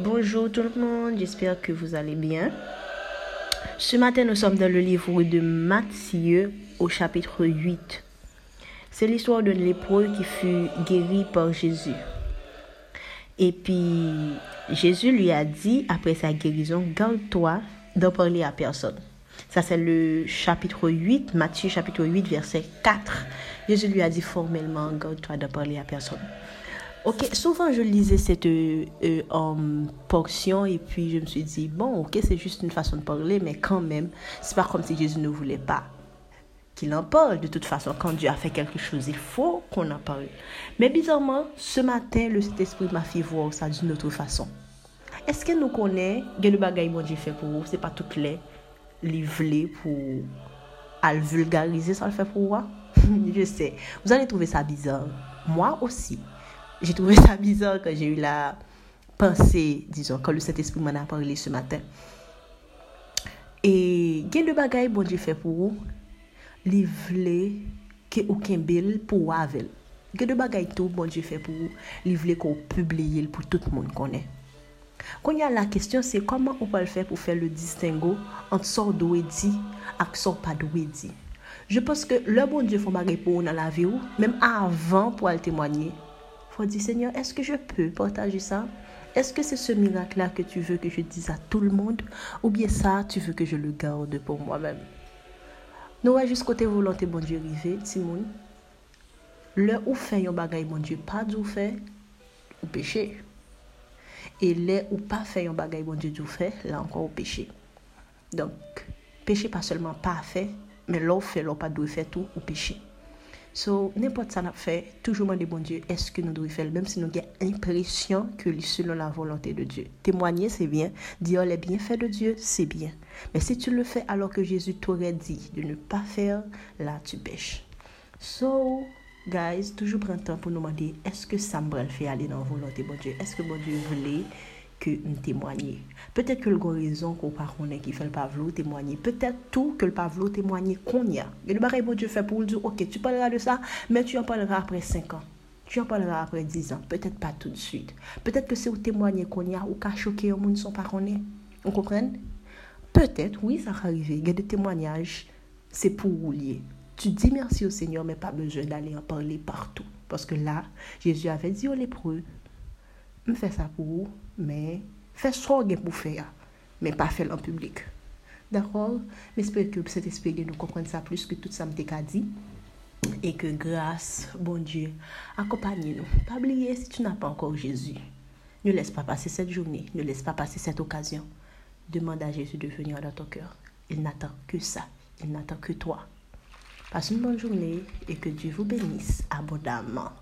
Bonjour tout le monde, j'espère que vous allez bien. Ce matin, nous sommes dans le livre de Matthieu au chapitre 8. C'est l'histoire d'un lépreux qui fut guéri par Jésus. Et puis, Jésus lui a dit, après sa guérison, garde-toi d'en parler à personne. Ça, c'est le chapitre 8, Matthieu chapitre 8, verset 4. Jésus lui a dit formellement, garde-toi d'en parler à personne. Ok, souvent je lisais cette euh, euh, portion et puis je me suis dit, bon, ok, c'est juste une façon de parler, mais quand même, c'est pas comme si Jésus ne voulait pas qu'il en parle. De toute façon, quand Dieu a fait quelque chose, il faut qu'on en parle. Mais bizarrement, ce matin, le Saint-Esprit m'a fait voir ça d'une autre façon. Est-ce que nous connaissons, que le que Dieu fait pour vous, c'est pas tout les livré pour à le vulgariser, ça le fait pour moi? je sais. Vous allez trouver ça bizarre. Moi aussi. j'ai trouvé ça bizarre quand j'ai eu la pensée, disons, quand le Saint-Esprit m'en a parlé ce matin. E gen de bagay bon di fe pou ou, li vle ke ou kembil pou wavel. Gen de bagay tou bon di fe pou ou, li vle kon publie l pou tout moun konen. Kon ya la kestyon se koman ou pal fe pou fe le distingo ant sor do we di ak sor pa do we di. Je pense ke le bon di fon bagay pou ou nan la vi ou, menm avan pou al temwanyi, dire Seigneur, est-ce que je peux partager ça? Est-ce que c'est ce miracle-là que tu veux que je dise à tout le monde? Ou bien ça, tu veux que je le garde pour moi-même? Nous allons jusqu'au côté volonté, bon Dieu, arrivé, Simon. Le ou fait un bagay, bon Dieu, pas du fait, ou péché. Et le ou pas fait un bagay, bon Dieu, du fait, là encore, au péché. Donc, péché pas seulement pas fait, mais l'on fait, l'on pas dû faire tout, ou péché. So, n'importe ça n'a fait, toujours demander bon Dieu, est-ce que nous devons faire, même si nous avons l'impression que selon la volonté de Dieu? Témoigner, c'est bien. Dire les bienfaits de Dieu, c'est bien. Mais si tu le fais alors que Jésus t'aurait dit de ne pas faire, là, tu pêches. So, guys, toujours prendre temps pour nous demander, est-ce que ça me fait aller dans la volonté de Dieu? Est-ce que bon Dieu voulait que nous témoignions. Peut-être que le raison qu'on pas qui fait le pavlo témoigner. Peut-être tout que le pavlo témoigner qu'on y a. Et le bon Dieu fait pour dire, ok, tu parleras de ça, mais tu en parleras après 5 ans. Tu en parleras après 10 ans. Peut-être pas tout de suite. Peut-être que c'est au témoigner qu'on y a ou qu'à choquer au monde sans connaître. On comprend? Peut-être, oui, ça va arriver. Il y a des témoignages, c'est pour rouler. Tu dis merci au Seigneur, mais pas besoin d'aller en parler partout. Parce que là, Jésus avait dit aux lépreux, je fais ça pour vous, mais fais ce que pour faire, mais pas faire en public. D'accord Mais j'espère que cet esprit nous comprendre ça plus que tout ça me dit. Et que grâce, bon Dieu, accompagnez-nous. Pas oublier si tu n'as pas encore Jésus. Ne laisse pas passer cette journée, ne laisse pas passer cette occasion. Demande à Jésus de venir dans ton cœur. Il n'attend que ça. Il n'attend que toi. Passe une bonne journée et que Dieu vous bénisse abondamment.